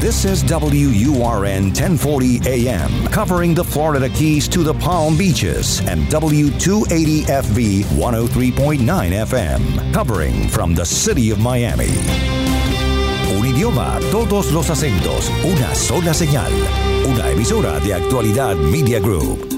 This is WURN 1040 AM, covering the Florida Keys to the Palm Beaches, and W280FV 103.9 FM, covering from the city of Miami. Un idioma, todos los acentos, una sola señal. Una emisora de actualidad Media Group.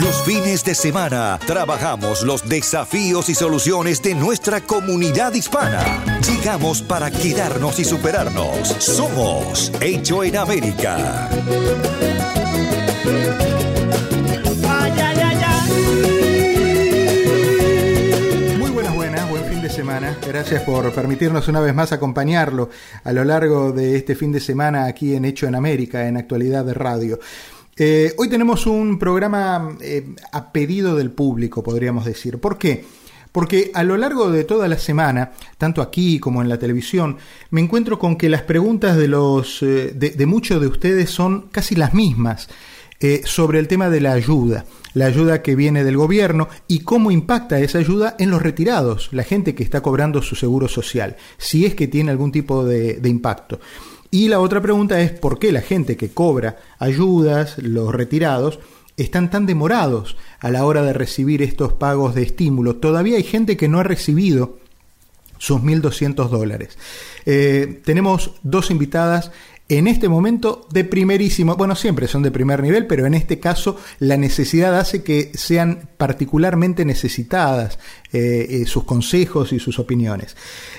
Los fines de semana trabajamos los desafíos y soluciones de nuestra comunidad hispana. Llegamos para quedarnos y superarnos. Somos Hecho en América. Muy buenas, buenas, buen fin de semana. Gracias por permitirnos una vez más acompañarlo a lo largo de este fin de semana aquí en Hecho en América, en Actualidad de Radio. Eh, hoy tenemos un programa eh, a pedido del público, podríamos decir. ¿Por qué? Porque a lo largo de toda la semana, tanto aquí como en la televisión, me encuentro con que las preguntas de, los, eh, de, muchos de ustedes son casi las mismas sobre el tema de la ayuda, la ayuda que viene del gobierno y cómo impacta esa ayuda en los retirados, la gente que está cobrando su seguro social, si es que tiene algún tipo de impacto. Y la otra pregunta es por qué la gente que cobra ayudas, los retirados, están tan demorados a la hora de recibir estos pagos de estímulo. Todavía hay gente que no ha recibido sus 1.200 dólares. Eh, tenemos dos invitadas en este momento de primerísimo, bueno, siempre son de primer nivel, pero en este caso la necesidad hace que sean particularmente necesitadas eh, sus consejos y sus opiniones.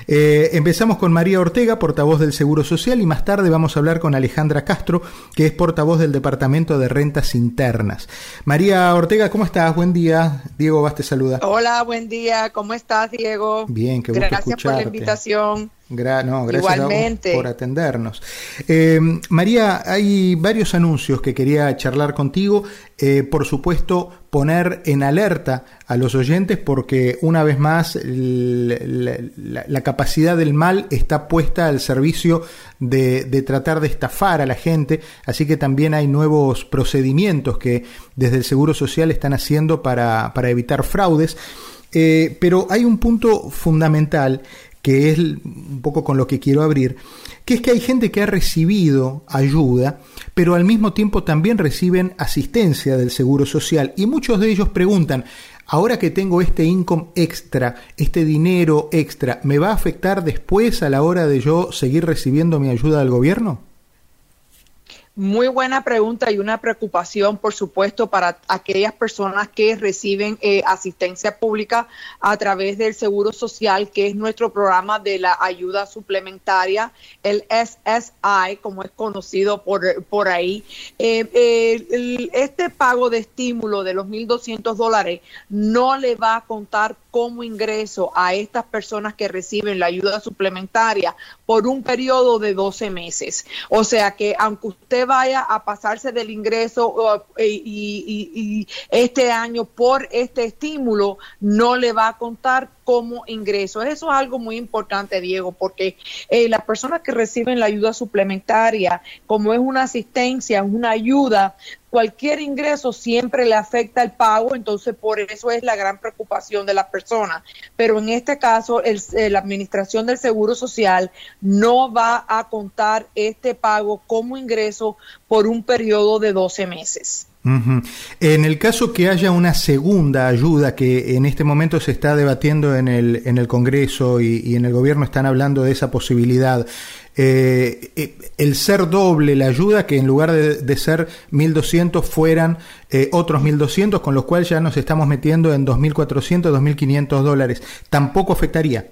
Eh, empezamos con María Ortega, portavoz del Seguro Social, y más tarde vamos a hablar con Alejandra Castro, que es portavoz del Departamento de Rentas Internas. María Ortega, ¿cómo estás? Buen día. Diego Vaz te saluda. Hola, buen día. ¿Cómo estás, Diego? Bien, qué gusto Gracias escucharte. por la invitación. Gra no, gracias Igualmente. por atendernos. Eh, María, hay varios anuncios que quería charlar contigo. Eh, por supuesto, poner en alerta a los oyentes porque una vez más la, capacidad del mal está puesta al servicio de, tratar de estafar a la gente, así que también hay nuevos procedimientos que desde el Seguro Social están haciendo para, para evitar fraudes. Eh, pero hay un punto fundamental que es un poco con lo que quiero abrir, que es que hay gente que ha recibido ayuda, pero al mismo tiempo también reciben asistencia del Seguro Social y muchos de ellos preguntan, ahora que tengo este income extra, este dinero extra, ¿me va a afectar después a la hora de yo seguir recibiendo mi ayuda del gobierno? Muy buena pregunta y una preocupación, por supuesto, para aquellas personas que reciben eh, asistencia pública a través del Seguro Social, que es nuestro programa de la ayuda suplementaria, el SSI, como es conocido por, por ahí. Eh, eh, este pago de estímulo de los 1.200 dólares no le va a contar como ingreso a estas personas que reciben la ayuda suplementaria por un periodo de 12 meses. O sea que aunque usted vaya a pasarse del ingreso y- y este año por este estímulo, no le va a contar como ingreso. Eso es algo muy importante, Diego, porque eh, las personas que reciben la ayuda suplementaria, como es una asistencia, una ayuda, cualquier ingreso siempre le afecta el pago, entonces por eso es la gran preocupación de la persona. Pero en este caso, el- eh, la Administración del Seguro Social no va a contar este pago como ingreso por un periodo de 12 meses. En el caso que haya una segunda ayuda que en este momento se está debatiendo en el, en el Congreso y, en el gobierno están hablando de esa posibilidad, eh, eh, el ser doble la ayuda, que en lugar de, de ser 1.200 fueran eh, otros 1.200, con lo cual ya nos estamos metiendo en 2.400, 2.500 dólares, tampoco afectaría.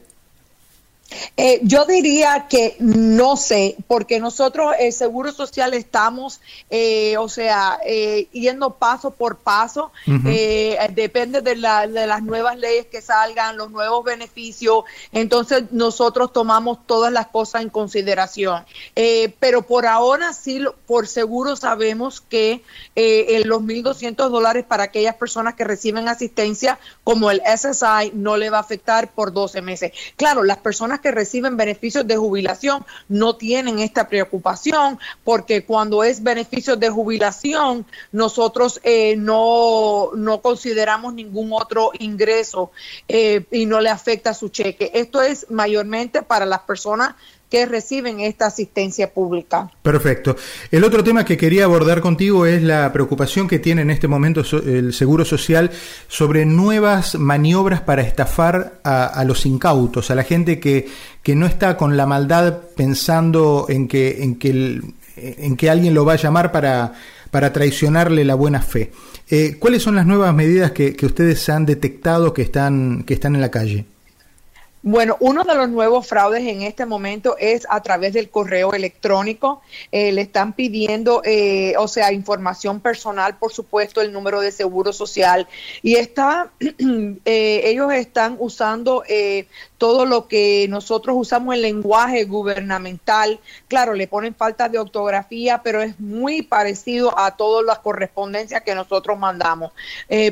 Eh, yo diría que no sé, porque nosotros el Seguro Social estamos, eh, o sea, eh, yendo paso por paso, depende de, la, de las nuevas leyes que salgan, los nuevos beneficios, entonces nosotros tomamos todas las cosas en consideración. pero por ahora sí, por seguro sabemos que los 1.200 dólares para aquellas personas que reciben asistencia, como el SSI, no le va a afectar por 12 meses. Claro, las personas que reciben beneficios de jubilación no tienen esta preocupación porque cuando es beneficios de jubilación nosotros eh, no, no consideramos ningún otro ingreso eh, y no le afecta su cheque. Esto es mayormente para las personas que reciben esta asistencia pública. Perfecto. El otro tema que quería abordar contigo es la preocupación que tiene en este momento el Seguro Social sobre nuevas maniobras para estafar a, los incautos, a la gente que, que, no está con la maldad pensando en que, en que, en que alguien lo va a llamar para, para traicionarle la buena fe. Eh, ¿Cuáles son las nuevas medidas que, que ustedes han detectado que están, que están en la calle? Bueno, uno de los nuevos fraudes en este momento es a través del correo electrónico. Eh, le están pidiendo, eh, o sea, información personal, por supuesto, el número de seguro social. Y está, eh, ellos están usando todo lo que nosotros usamos en lenguaje gubernamental. Claro, le ponen falta de ortografía, pero es muy parecido a todas las correspondencias que nosotros mandamos.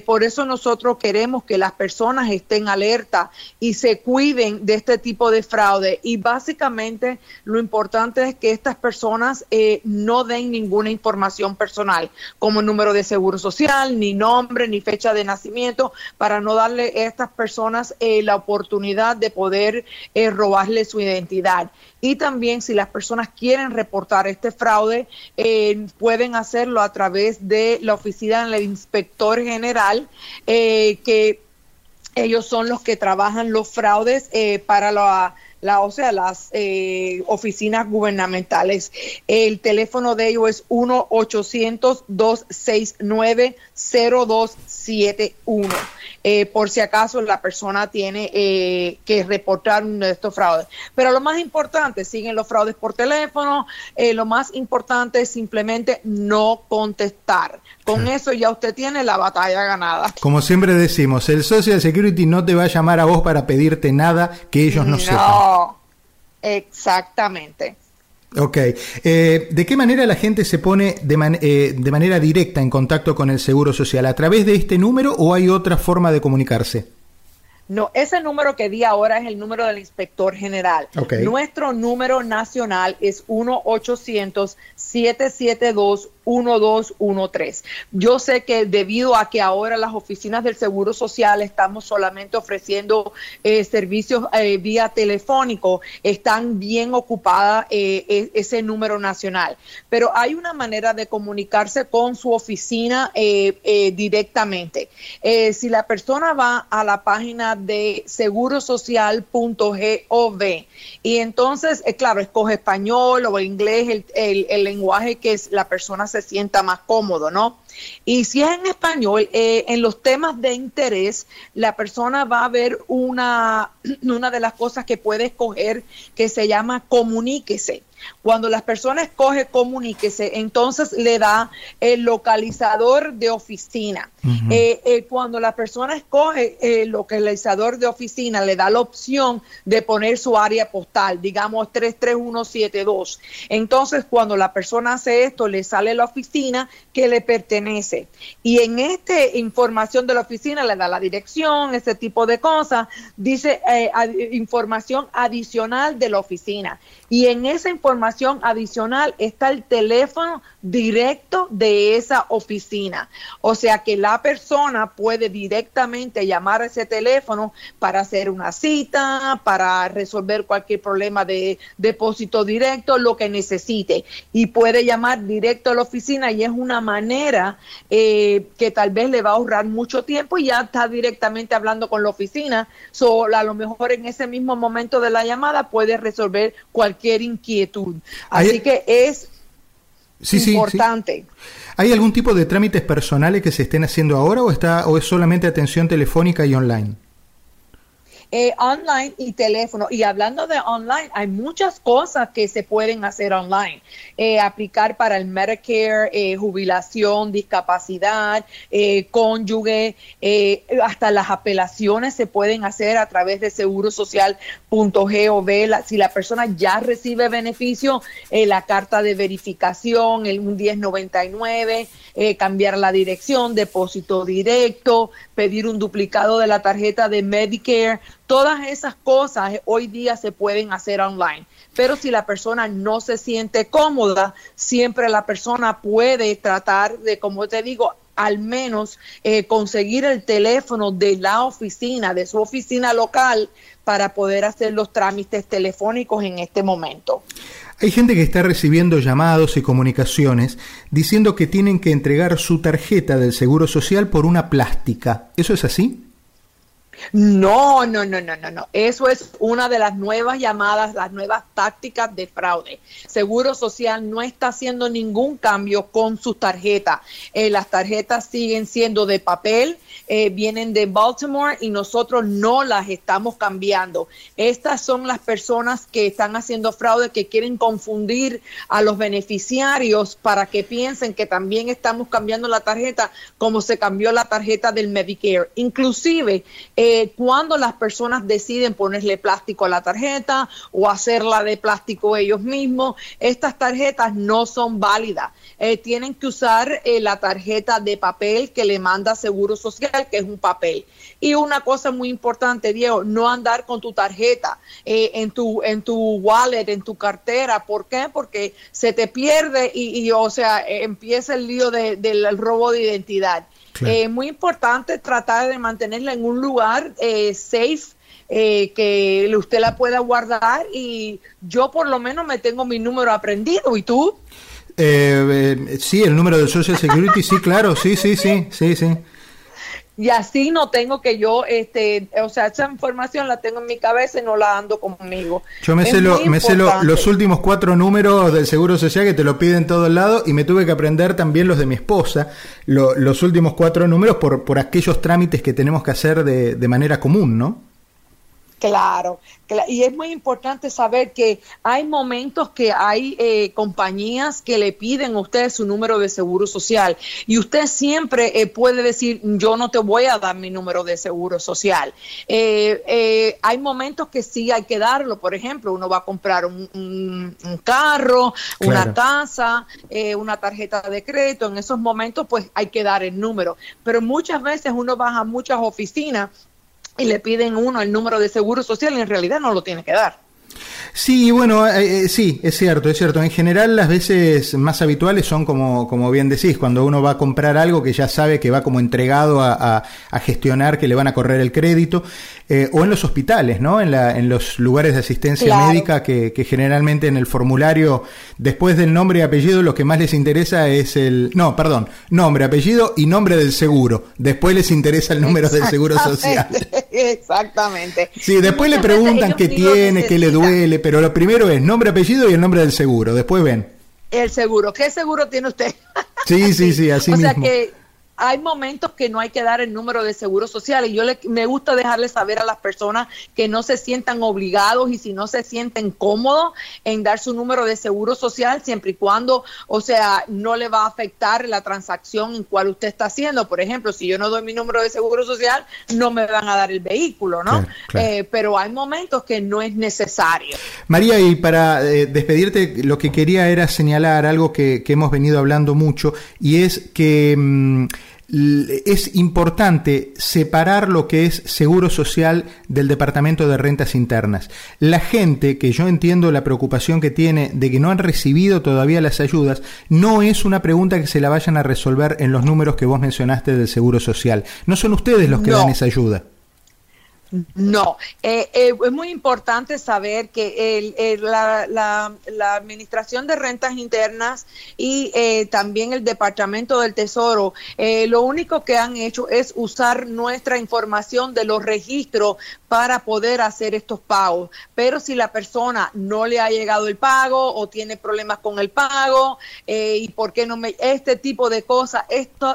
por eso nosotros queremos que las personas estén alertas y se cuiden de este tipo de fraude. Y básicamente lo importante es que estas personas eh, no den ninguna información personal, como número de seguro social, ni nombre, ni fecha de nacimiento, para no darle a estas personas eh, la oportunidad de poder eh, robarle su identidad. Y también si las personas quieren reportar este fraude, pueden hacerlo a través de la oficina del inspector general, que ellos son los que trabajan los fraudes eh, para la, la, o sea, las eh, oficinas gubernamentales. El teléfono de ellos es 1-800-269-0271. Eh, por si acaso la persona tiene eh, que reportar uno de estos fraudes. Pero lo más importante, siguen los fraudes por teléfono, eh, lo más importante es simplemente no contestar. Con eso ya usted tiene la batalla ganada. Como siempre decimos, el Social Security no te va a llamar a vos para pedirte nada que ellos no, no sepan. Exactamente. Ok. Eh, ¿De qué manera la gente se pone de, eh, de, manera directa en contacto con el Seguro Social? ¿A través de este número o hay otra forma de comunicarse? No, ese número que di ahora es el número del inspector general. Nuestro número nacional es 1-800-772-1213. Yo sé que debido a que ahora las oficinas del Seguro Social estamos solamente ofreciendo eh, servicios eh, vía telefónico, están bien ocupadas eh, e, ese número nacional. Pero hay una manera de comunicarse con su oficina directamente. si la persona va a la página de segurosocial.gov. Y entonces, eh, claro, escoge español o inglés, el, el, lenguaje que la persona se sienta más cómodo, ¿no? Y si es en español, eh, en los temas de interés, la persona va a ver una, una de las cosas que puede escoger que se llama comuníquese. Cuando las personas escoge comuníquese, entonces le da el localizador de oficina. Eh, eh, cuando la persona escoge el localizador de oficina, le da la opción de poner su área postal, digamos 33172. Entonces, cuando la persona hace esto, le sale la oficina que le pertenece. Y en esta información de la oficina le da la dirección, ese tipo de cosas, dice eh, información adicional de la oficina. Y en esa información adicional está el teléfono directo de esa oficina. O sea que la persona puede directamente llamar a ese teléfono para hacer una cita, para resolver cualquier problema de depósito directo, lo que necesite. Y puede llamar directo a la oficina y es una manera eh, que tal vez le va a ahorrar mucho tiempo y ya está directamente hablando con la oficina. So, a lo mejor en ese mismo momento de la llamada puede resolver cualquier inquietud. Así que es importante. ¿Hay algún tipo de trámites personales que se estén haciendo ahora o está o es solamente atención telefónica y online? Eh, online y teléfono. Y hablando de online, hay muchas cosas que se pueden hacer online. Eh, aplicar para el Medicare, eh, jubilación, discapacidad, cónyuge, hasta las apelaciones se pueden hacer a través de segurosocial.gov. Si la persona ya recibe beneficio, la carta de verificación, el 1099, cambiar la dirección, depósito directo, pedir un duplicado de la tarjeta de Medicare, todas esas cosas hoy día se pueden hacer online. Pero si la persona no se siente cómoda, siempre la persona puede tratar de, como te digo, al menos eh, conseguir el teléfono de la oficina, de su oficina local, para poder hacer los trámites telefónicos en este momento. Hay gente que está recibiendo llamados y comunicaciones diciendo que tienen que entregar su tarjeta del Seguro Social por una plástica. ¿Eso es así? No, no, no, no, no, no. Eso es una de las nuevas llamadas, las nuevas tácticas de fraude. Seguro Social no está haciendo ningún cambio con sus tarjetas. Eh, las tarjetas siguen siendo de papel, eh, vienen de Baltimore y nosotros no las estamos cambiando. Estas son las personas que están haciendo fraude, que quieren confundir a los beneficiarios para que piensen que también estamos cambiando la tarjeta como se cambió la tarjeta del Medicare. Inclusive, eh, eh, cuando las personas deciden ponerle plástico a la tarjeta o hacerla de plástico ellos mismos, estas tarjetas no son válidas. Eh, tienen que usar eh, la tarjeta de papel que le manda Seguro Social, que es un papel. Y una cosa muy importante, Diego, no andar con tu tarjeta en, tu, en tu wallet, en tu cartera. ¿Por qué? Porque se te pierde y, o sea, empieza el lío del robo de identidad. Es eh, muy importante tratar de mantenerla en un lugar eh, safe. Eh, que usted la pueda guardar y yo por lo menos me tengo mi número aprendido y tú sí el número de Social Security sí claro sí sí sí sí sí y así no tengo que yo, este, o sea, esa información la tengo en mi cabeza y no la ando conmigo. Yo me sé, me sé los últimos cuatro números del Seguro Social que te lo piden todo el lado y me tuve que aprender también los de mi esposa, los últimos cuatro números por, por aquellos trámites que tenemos que hacer de, de manera común, ¿no? Claro, y es muy importante saber que hay momentos que hay eh, compañías que le piden a usted su número de seguro social y usted siempre eh, puede decir yo no te voy a dar mi número de seguro social. Eh, hay momentos que sí hay que darlo, por ejemplo, uno va a comprar un, carro, una casa, una tarjeta de crédito, en esos momentos pues hay que dar el número, pero muchas veces uno va a muchas oficinas y le piden uno el número de seguro social y en realidad no lo tiene que dar. Sí, bueno, eh, eh, sí, es cierto, es cierto. En general las veces más habituales son como, como bien decís, cuando uno va a comprar algo que ya sabe que va como entregado a, gestionar, que le van a correr el crédito, eh, o en los hospitales, ¿no? En, la, en los lugares de asistencia médica que, que, generalmente en el formulario, después del nombre y apellido, lo que más les interesa es el... No, perdón, nombre, apellido y nombre del seguro. Después les interesa el número del seguro social. Exactamente. Sí, después le preguntan qué tiene, qué le duele pero lo primero es nombre, apellido y el nombre del seguro. Después ven. El seguro. ¿Qué seguro tiene usted? Sí, sí, sí, así mismo. O sea que hay momentos que no hay que dar el número de seguro social y yo le, me gusta dejarle saber a las personas que no se sientan obligados y si no se sienten cómodos en dar su número de seguro social siempre y cuando, o sea, no le va a afectar la transacción en cual usted está haciendo. Por ejemplo, si yo no doy mi número de seguro social, no me van a dar el vehículo, ¿no? Eh, pero hay momentos que no es necesario. María, y para eh, despedirte, lo que quería era señalar algo que, que hemos venido hablando mucho y es que... Mm, es importante separar lo que es seguro social del Departamento de Rentas Internas. La gente, que yo entiendo la preocupación que tiene de que no han recibido todavía las ayudas, no es una pregunta que se la vayan a resolver en los números que vos mencionaste del Seguro Social. No son ustedes los que dan esa ayuda. No, eh, eh, es muy importante saber que el, la, Administración de Rentas Internas y eh, también el Departamento del Tesoro, lo único que han hecho es usar nuestra información de los registros para poder hacer estos pagos. Pero si la persona no le ha llegado el pago o tiene problemas con el pago eh, y por qué no me este tipo de cosas,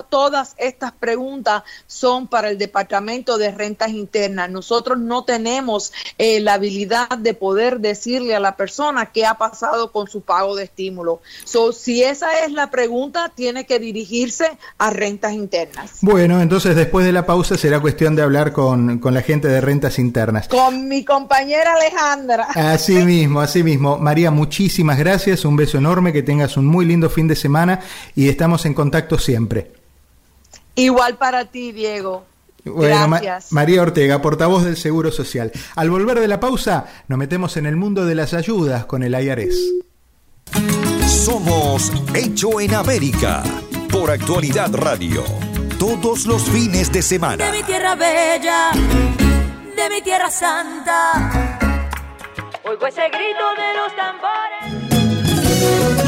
todas estas preguntas son para el Departamento de Rentas Internas. Nosotros no tenemos eh, la habilidad de poder decirle a la persona qué ha pasado con su pago de estímulo. So, si esa es la pregunta, tiene que dirigirse a rentas internas. Bueno, entonces después de la pausa será cuestión de hablar con, con la gente de rentas internas. Con mi compañera Alejandra. Así mismo, así mismo. María, muchísimas gracias, un beso enorme, que tengas un muy lindo fin de semana y estamos en contacto siempre. Igual para ti, Diego. Gracias. María Ortega, portavoz del Seguro Social. Al volver de la pausa, nos metemos en el mundo de las ayudas con el IARES. Somos Hecho en América por Actualidad Radio. Todos los fines de semana. De mi tierra bella, de mi tierra santa. Oigo ese grito de los tambores.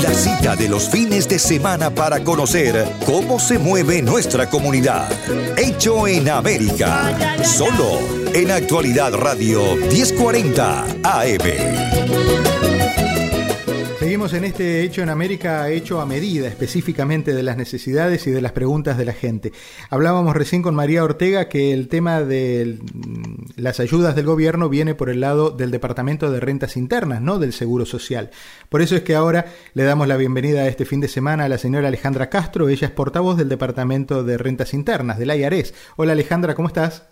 La cita de los fines de semana para conocer cómo se mueve nuestra comunidad. Hecho en América. Solo en Actualidad Radio 1040 AM. En este hecho en América, hecho a medida específicamente de las necesidades y de las preguntas de la gente. Hablábamos recién con María Ortega que el tema de las ayudas del gobierno viene por el lado del Departamento de Rentas Internas, no del Seguro Social. Por eso es que ahora le damos la bienvenida a este fin de semana a la señora Alejandra Castro. Ella es portavoz del Departamento de Rentas Internas, del IARES. Hola Alejandra, ¿cómo estás?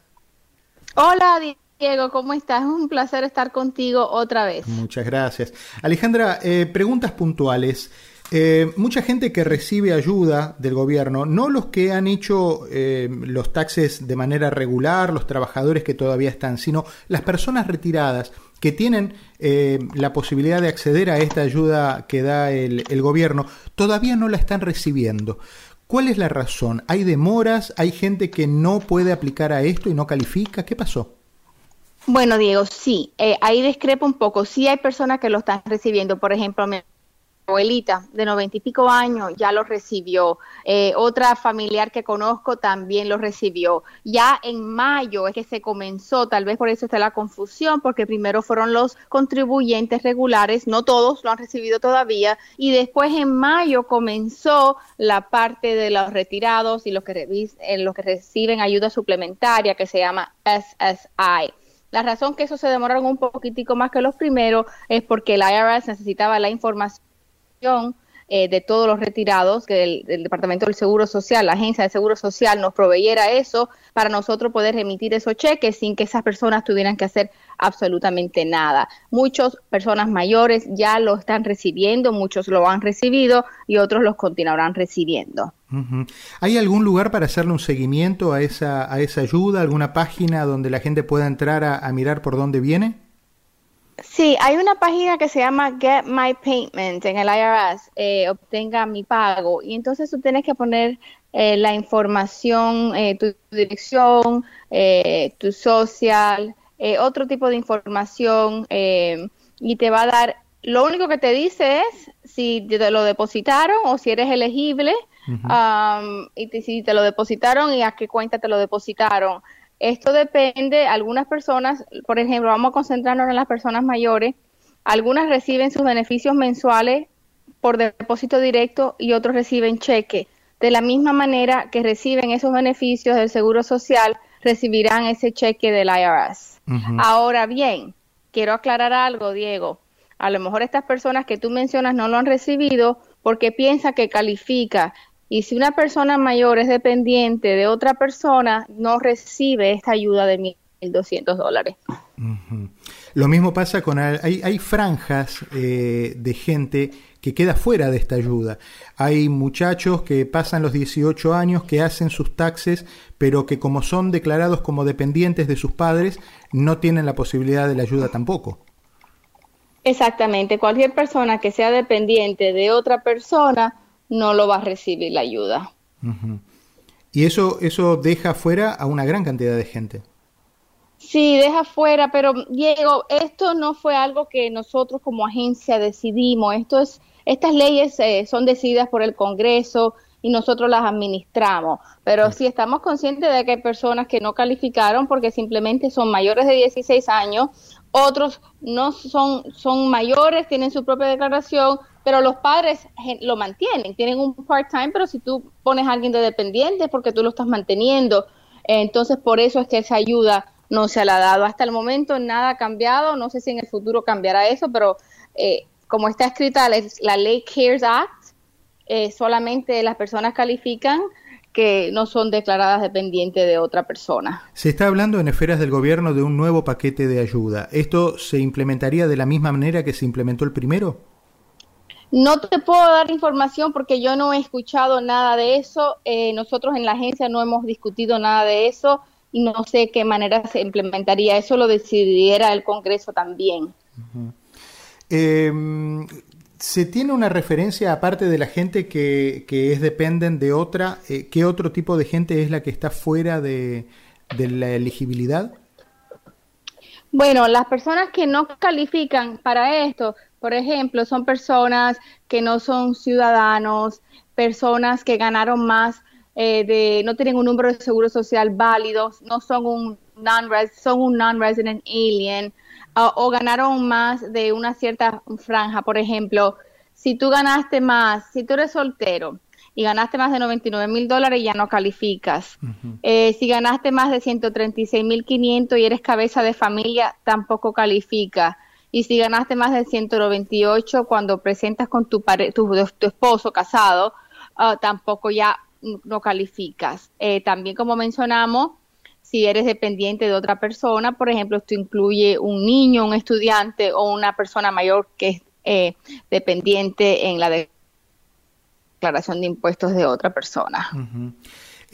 Hola, Diego, ¿cómo estás? Es un placer estar contigo otra vez. Muchas gracias. Alejandra, eh, preguntas puntuales. Eh, mucha gente que recibe ayuda del gobierno, no los que han hecho eh, los taxes de manera regular, los trabajadores que todavía están, sino las personas retiradas que tienen la posibilidad de acceder a esta ayuda que da el, el gobierno, todavía no la están recibiendo. ¿Cuál es la razón? ¿Hay demoras? ¿Hay gente que no puede aplicar a esto y no califica? ¿Qué pasó? Bueno, Diego, sí, eh, ahí discrepo un poco. Sí hay personas que lo están recibiendo. Por ejemplo, mi abuelita de noventa y pico años ya lo recibió. Eh, otra familiar que conozco también lo recibió. Ya en mayo es que se comenzó, tal vez por eso está la confusión, porque primero fueron los contribuyentes regulares, no todos lo han recibido todavía, y después en mayo comenzó la parte de los retirados y los que, eh, los que reciben ayuda suplementaria que se llama SSI. La razón que eso se demoraron un poquitico más que los primeros es porque el IRS necesitaba la información eh, de todos los retirados, que el, Departamento del Seguro Social, la Agencia de Seguro Social nos proveyera eso para nosotros poder remitir esos cheques sin que esas personas tuvieran que hacer absolutamente nada. Muchas personas mayores ya lo están recibiendo, muchos lo han recibido y otros los continuarán recibiendo. ¿Hay algún lugar para hacerle un seguimiento a esa, a esa ayuda, alguna página donde la gente pueda entrar a mirar por dónde viene? Sí, hay una página que se llama Get My Payment en el IRS, eh, obtenga mi pago, y entonces tú tienes que poner eh, la información, eh, tu, dirección, tu social, otro tipo de información, y te va a dar, lo único que te dice es si te lo depositaron o si eres elegible, um, y si te lo depositaron y a qué cuenta te lo depositaron. Esto depende, algunas personas, por ejemplo, vamos a concentrarnos en las personas mayores, algunas reciben sus beneficios mensuales por depósito directo y otros reciben cheque. De la misma manera que reciben esos beneficios del Seguro Social, recibirán ese cheque del IRS. Ahora bien, quiero aclarar algo, Diego. A lo mejor estas personas que tú mencionas no lo han recibido porque piensa que califica y si una persona mayor es dependiente de otra persona, no recibe esta ayuda de 1.200 dólares. Lo mismo pasa con... Hay, hay franjas eh, de gente que queda fuera de esta ayuda. Hay muchachos que pasan los 18 años, que hacen sus taxes, pero que como son declarados como dependientes de sus padres, no tienen la posibilidad de la ayuda tampoco. Exactamente. Cualquier persona que sea dependiente de otra persona no lo va a recibir la ayuda. Y eso, eso deja fuera a una gran cantidad de gente. Sí, deja fuera, pero Diego, esto no fue algo que nosotros como agencia decidimos. Esto es, estas leyes eh, son decididas por el Congreso y nosotros las administramos. Pero sí estamos conscientes de que hay personas que no calificaron porque simplemente son mayores de 16 años, otros no son, son mayores, tienen su propia declaración, pero los padres lo mantienen, tienen un part-time, pero si tú pones a alguien de dependiente es porque tú lo estás manteniendo. Entonces, por eso es que esa ayuda no se la ha dado. Hasta el momento nada ha cambiado, no sé si en el futuro cambiará eso, pero eh, como está escrita la, ley CARES Act, eh, solamente las personas califican que no son declaradas dependientes de otra persona. Se está hablando en esferas del gobierno de un nuevo paquete de ayuda. ¿Esto se implementaría de la misma manera que se implementó el primero? No te puedo dar información porque yo no he escuchado nada de eso. Eh, nosotros en la agencia no hemos discutido nada de eso y no sé qué manera se implementaría. Eso lo decidiera el Congreso también. Em, ¿Se tiene una referencia, aparte de la gente que, que es dependen de otra, eh, qué otro tipo de gente es la que está fuera de, de la elegibilidad? Bueno, las personas que no califican para esto, por ejemplo, son personas que no son ciudadanos, personas que ganaron más eh, de no tienen un número de seguro social válido, no son un non son un non-resident alien o ganaron más de una cierta franja. Por ejemplo, si tú ganaste más, si tú eres soltero y ganaste más de 99 mil dólares, ya no calificas. Eh, si ganaste más de 136 mil 500 y eres cabeza de familia, tampoco califica. Y si ganaste más de 198 cuando presentas con tu, tu, esposo casado, ah, tampoco ya no calificas. Eh, también, como mencionamos, si eres dependiente de otra persona, por ejemplo, esto incluye un niño, un estudiante o una persona mayor que es eh, dependiente en la declaración de impuestos de otra persona.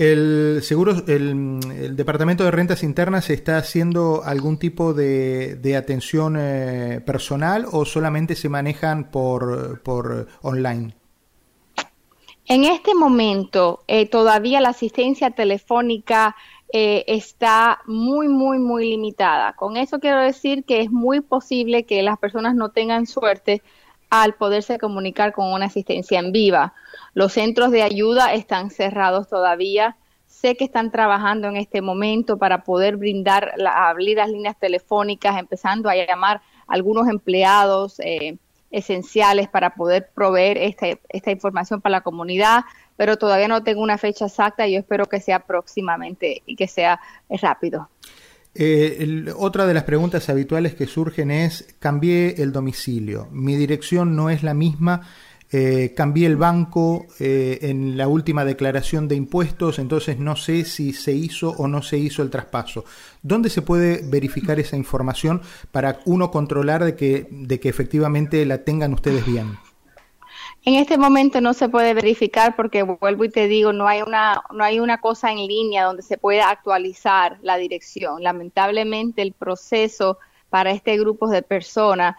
El seguro, el, Departamento de Rentas Internas está haciendo algún tipo de, atención eh, personal o solamente se manejan por, por online? En este momento, eh, todavía la asistencia telefónica eh, está muy, muy, muy limitada. Con eso quiero decir que es muy posible que las personas no tengan suerte al poderse comunicar con una asistencia en viva. Los centros de ayuda están cerrados todavía. Sé que están trabajando en este momento para poder brindar, abrir las líneas telefónicas, empezando a llamar a algunos empleados. Eh, esenciales para poder proveer este, esta información para la comunidad, pero todavía no tengo una fecha exacta y yo espero que sea próximamente y que sea rápido. Eh, otra de las preguntas habituales que surgen es, cambié el domicilio, mi dirección no es la misma, eh, cambié el banco eh, en la última declaración de impuestos, entonces no sé si se hizo o no se hizo el traspaso. ¿Dónde se puede verificar esa información para uno controlar de que, de que efectivamente la tengan ustedes bien? En este momento no se puede verificar porque vuelvo y te digo, no hay una no hay una cosa en línea donde se pueda actualizar la dirección. Lamentablemente el proceso para este grupo de personas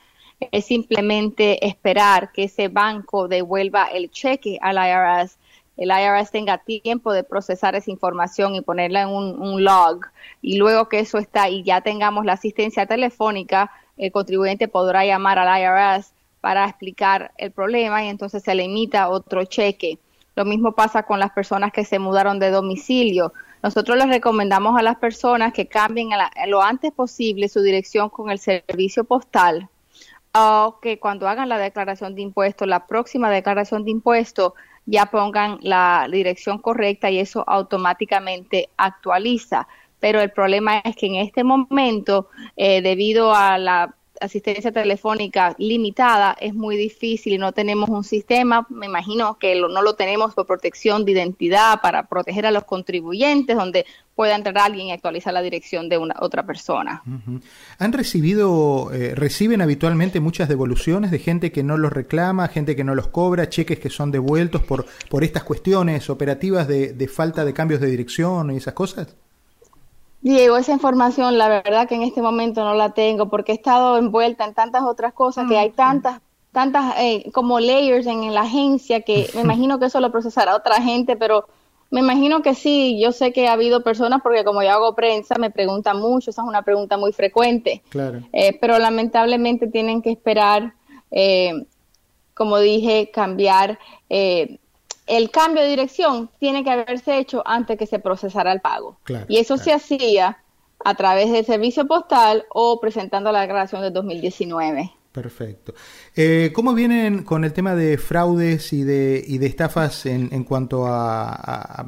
es simplemente esperar que ese banco devuelva el cheque al IRS, el IRS tenga tiempo de procesar esa información y ponerla en un, log y luego que eso está y ya tengamos la asistencia telefónica, el contribuyente podrá llamar al IRS para explicar el problema y entonces se le emita otro cheque. Lo mismo pasa con las personas que se mudaron de domicilio. Nosotros les recomendamos a las personas que cambien lo antes posible su dirección con el servicio postal o que cuando hagan la declaración de impuestos, la próxima declaración de impuestos, ya pongan la dirección correcta y eso automáticamente actualiza. Pero el problema es que en este momento, eh, debido a la asistencia telefónica limitada es muy difícil y no tenemos un sistema, me imagino que no lo tenemos por protección de identidad para proteger a los contribuyentes, donde pueda entrar alguien y actualizar la dirección de una otra persona. ¿Han recibido, eh, reciben habitualmente muchas devoluciones de gente que no los reclama, gente que no los cobra, cheques que son devueltos por, por estas cuestiones operativas de, de falta de cambios de dirección y esas cosas? Diego, esa información la verdad que en este momento no la tengo porque he estado envuelta en tantas otras cosas que hay mm, tantas tantas eh, como layers en, la agencia que me imagino que eso lo procesará otra gente, pero me imagino que sí, yo sé que ha habido personas porque como yo hago prensa me preguntan mucho, esa es una pregunta muy frecuente, claro. Eh, pero lamentablemente tienen que esperar, eh, como dije, cambiar el cambio de dirección tiene que haberse hecho antes que se procesara el pago. y eso se hacía a través del servicio postal o presentando la declaración de 2019. Perfecto. Eh, ¿Cómo vienen con el tema de fraudes y de, y de estafas en, en cuanto a a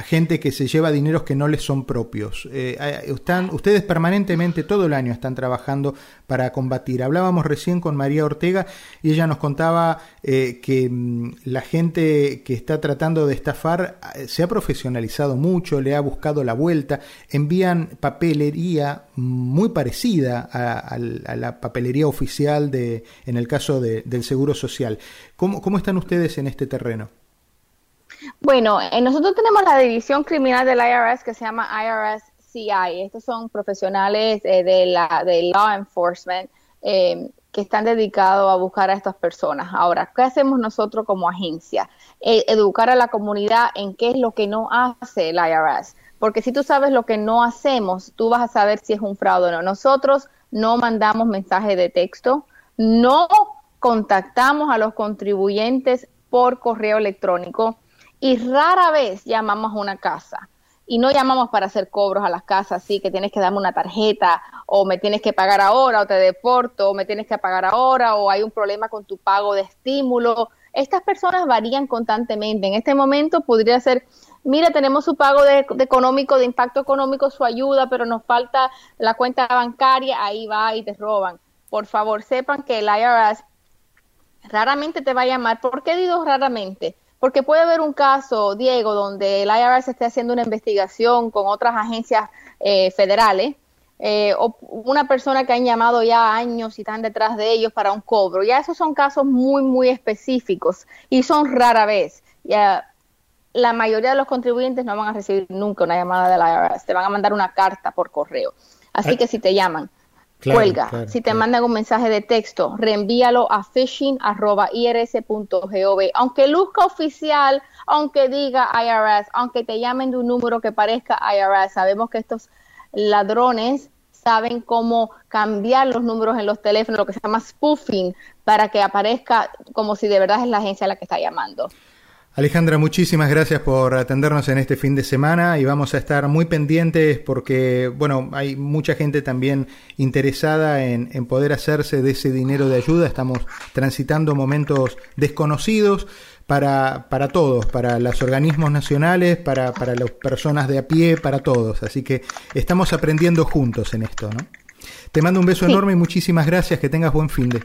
gente que se lleva dineros que no les son propios. Eh, están, ustedes permanentemente, todo el año, están trabajando para combatir. Hablábamos recién con María Ortega y ella nos contaba eh, que mm, la gente que está tratando de estafar eh, se ha profesionalizado mucho, le ha buscado la vuelta, envían papelería muy parecida a, la papelería oficial de, en el caso del Seguro Social. ¿Cómo, ¿Cómo están ustedes en este terreno? Bueno, eh, nosotros tenemos la división criminal del IRS que se llama IRS CI. Estos son profesionales eh, de la de law enforcement eh, que están dedicados a buscar a estas personas. Ahora, ¿qué hacemos nosotros como agencia? educar a la comunidad en qué es lo que no hace el IRS. Porque si tú sabes lo que no hacemos, tú vas a saber si es un fraude o no. Nosotros no mandamos mensajes de texto, no contactamos a los contribuyentes por correo electrónico y rara vez llamamos a una casa. Y no llamamos para hacer cobros a las casas, así que tienes que darme una tarjeta, o me tienes que pagar ahora, o te deporto, o me tienes que pagar ahora, o hay un problema con tu pago de estímulo. Estas personas varían constantemente. En este momento podría ser, mira, tenemos su pago de, económico, de impacto económico, su ayuda, pero nos falta la cuenta bancaria, ahí va y te roban. Por favor, sepan que el IRS raramente te va a llamar. ¿Por qué digo raramente? Porque puede haber un caso, Diego, donde el IRS esté haciendo una investigación con otras agencias eh, federales eh, o una persona que han llamado ya años y están detrás de ellos para un cobro. Ya esos son casos muy, muy específicos y son rara vez. Ya la mayoría de los contribuyentes no van a recibir nunca una llamada del IRS, te van a mandar una carta por correo. Así que si te llaman, cuelga. si te mandan un mensaje de texto, reenvíalo a phishing.irs.gov. Aunque luzca oficial, aunque diga IRS, aunque te llamen de un número que parezca IRS, sabemos que estos ladrones saben cómo cambiar los números en los teléfonos, lo que se llama spoofing, para que aparezca como si de verdad es la agencia la que está llamando. Alejandra, muchísimas gracias por atendernos en este fin de semana y vamos a estar muy pendientes porque, bueno, hay mucha gente también interesada en, poder hacerse de ese dinero de ayuda. Estamos transitando momentos desconocidos para, para todos, para los organismos nacionales, para, para las personas de a pie, para todos. Así que estamos aprendiendo juntos en esto, ¿no? Te mando un beso enorme y muchísimas gracias. Que tengas buen fin de.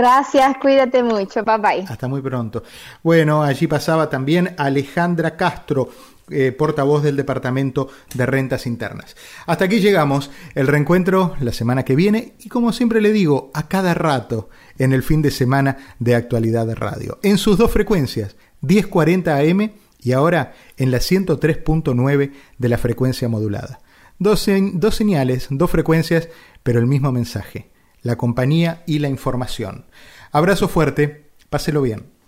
Gracias, cuídate mucho, bye bye. Hasta muy pronto. Bueno, allí pasaba también Alejandra Castro, eh, portavoz del Departamento de Rentas Internas. Hasta aquí llegamos, el reencuentro la semana que viene y como siempre le digo, a cada rato en el fin de semana de actualidad de radio, en sus dos frecuencias, 1040 AM y ahora en la 103.9 de la frecuencia modulada. Dos, dos señales, dos frecuencias, pero el mismo mensaje la compañía y la información. Abrazo fuerte, páselo bien.